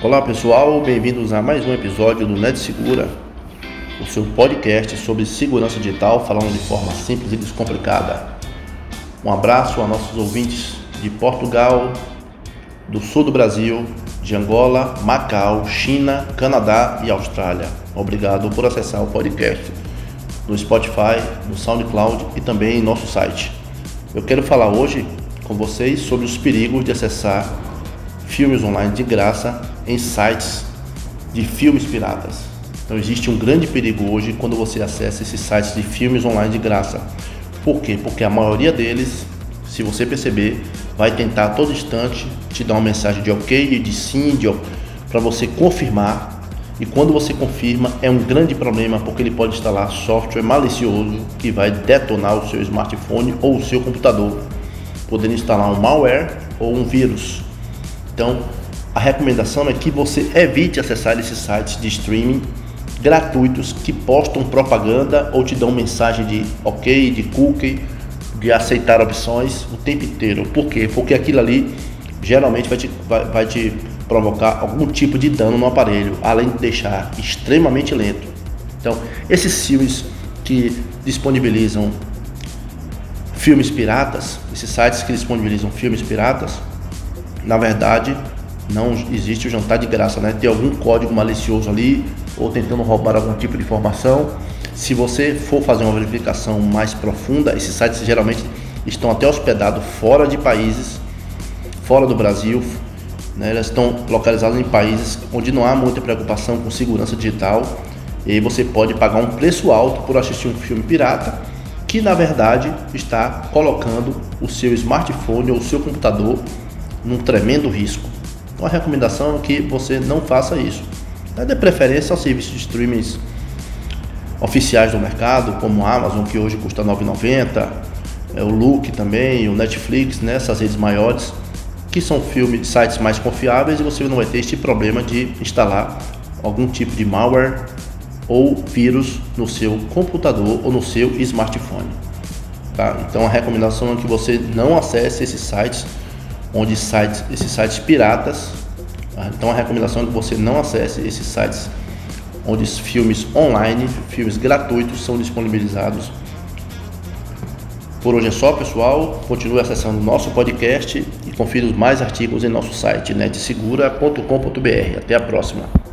Olá pessoal, bem-vindos a mais um episódio do Net Segura, o seu podcast sobre segurança digital, falando de forma simples e descomplicada. Um abraço a nossos ouvintes de Portugal, do sul do Brasil, de Angola, Macau, China, Canadá e Austrália. Obrigado por acessar o podcast no Spotify, no SoundCloud e também em nosso site. Eu quero falar hoje com vocês sobre os perigos de acessar filmes online de graça em sites de filmes piratas. Então existe um grande perigo hoje quando você acessa esses sites de filmes online de graça. Por quê? Porque a maioria deles, se você perceber, vai tentar a todo instante te dar uma mensagem de ok, de sim, de para você confirmar. E quando você confirma, é um grande problema porque ele pode instalar software malicioso que vai detonar o seu smartphone ou o seu computador, podendo instalar um malware ou um vírus. Então, a recomendação é que você evite acessar esses sites de streaming gratuitos que postam propaganda ou te dão mensagem de ok, de cookie, de aceitar opções o tempo inteiro. Por quê? Porque aquilo ali geralmente vai te, vai, vai te provocar algum tipo de dano no aparelho, além de deixar extremamente lento. Então, esses filmes que disponibilizam filmes piratas, esses sites que disponibilizam filmes piratas, na verdade, não existe o jantar de graça, né? Tem algum código malicioso ali ou tentando roubar algum tipo de informação. Se você for fazer uma verificação mais profunda, esses sites geralmente estão até hospedados fora de países, fora do Brasil, né? Elas estão localizados em países onde não há muita preocupação com segurança digital. E você pode pagar um preço alto por assistir um filme pirata, que na verdade está colocando o seu smartphone ou o seu computador num tremendo risco. Então a recomendação é que você não faça isso. É de preferência aos serviços de streaming oficiais do mercado, como a Amazon, que hoje custa R$ 9,90, é, o Look também, o Netflix, né, essas redes maiores, que são filmes, sites mais confiáveis e você não vai ter este problema de instalar algum tipo de malware ou vírus no seu computador ou no seu smartphone. Tá? Então a recomendação é que você não acesse esses sites onde sites, esses sites piratas. Tá? Então a recomendação é que você não acesse esses sites onde filmes online, filmes gratuitos são disponibilizados. Por hoje é só, pessoal. Continue acessando nosso podcast e confira os mais artigos em nosso site netsegura.com.br. Até a próxima.